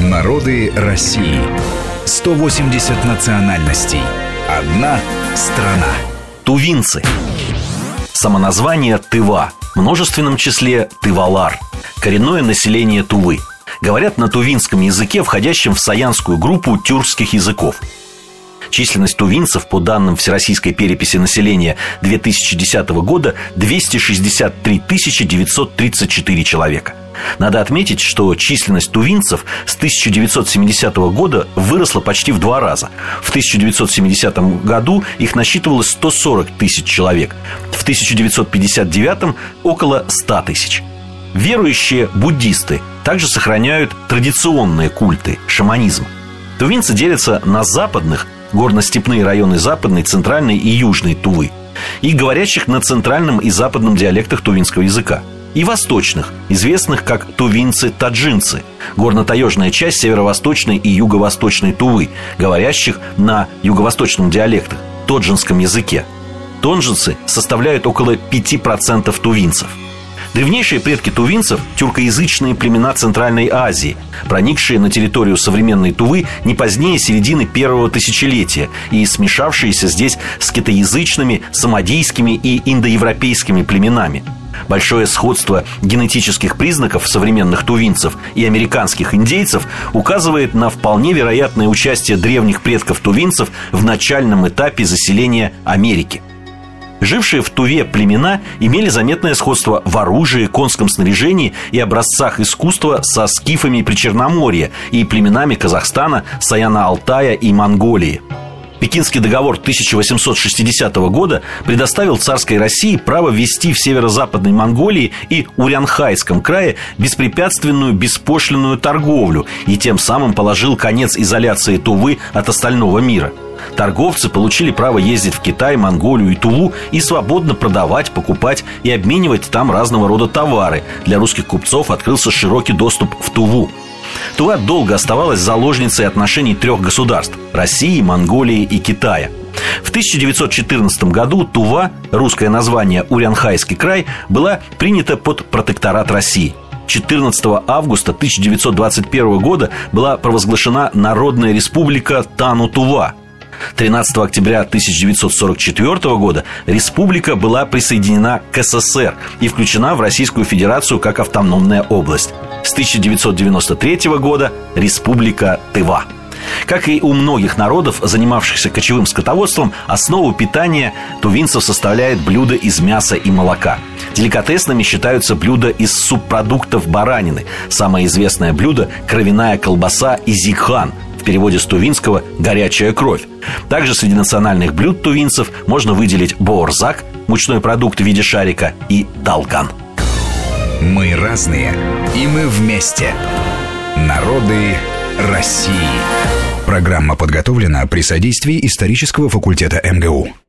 Народы России. 180 национальностей. Одна страна. Тувинцы. Самоназвание Тыва. В множественном числе Тывалар. Коренное население Тувы. Говорят на тувинском языке, входящем в саянскую группу тюркских языков. Численность тувинцев по данным Всероссийской переписи населения 2010 года 263 934 человека. Надо отметить, что численность тувинцев с 1970 года выросла почти в два раза. В 1970 году их насчитывалось 140 тысяч человек, в 1959 около 100 тысяч. Верующие буддисты также сохраняют традиционные культы, шаманизм. Тувинцы делятся на западных, горно-степные районы западной, центральной и южной Тувы, и говорящих на центральном и западном диалектах тувинского языка – и восточных, известных как тувинцы-таджинцы, горно-таежная часть северо-восточной и юго-восточной Тувы, говорящих на юго-восточном диалектах, тоджинском языке. Тонжинцы составляют около 5% тувинцев – Древнейшие предки тувинцев – тюркоязычные племена Центральной Азии, проникшие на территорию современной Тувы не позднее середины первого тысячелетия и смешавшиеся здесь с китаязычными, самодийскими и индоевропейскими племенами – Большое сходство генетических признаков современных тувинцев и американских индейцев указывает на вполне вероятное участие древних предков тувинцев в начальном этапе заселения Америки. Жившие в Туве племена имели заметное сходство в оружии, конском снаряжении и образцах искусства со скифами Причерноморья и племенами Казахстана, Саяна-Алтая и Монголии – Пекинский договор 1860 года предоставил царской России право ввести в северо-западной Монголии и Урянхайском крае беспрепятственную беспошлинную торговлю и тем самым положил конец изоляции Тувы от остального мира. Торговцы получили право ездить в Китай, Монголию и Туву и свободно продавать, покупать и обменивать там разного рода товары. Для русских купцов открылся широкий доступ в Туву. Тува долго оставалась заложницей отношений трех государств – России, Монголии и Китая. В 1914 году Тува, русское название Урянхайский край, была принята под протекторат России. 14 августа 1921 года была провозглашена Народная республика Тану-Тува – 13 октября 1944 года республика была присоединена к СССР и включена в Российскую Федерацию как автономная область. С 1993 года Республика Тыва. Как и у многих народов, занимавшихся кочевым скотоводством, основу питания тувинцев составляет блюда из мяса и молока. Деликатесными считаются блюда из субпродуктов баранины. Самое известное блюдо – кровяная колбаса изикхан, в переводе с тувинского «горячая кровь». Также среди национальных блюд тувинцев можно выделить боорзак, мучной продукт в виде шарика, и далган. Мы разные, и мы вместе. Народы России. Программа подготовлена при содействии исторического факультета МГУ.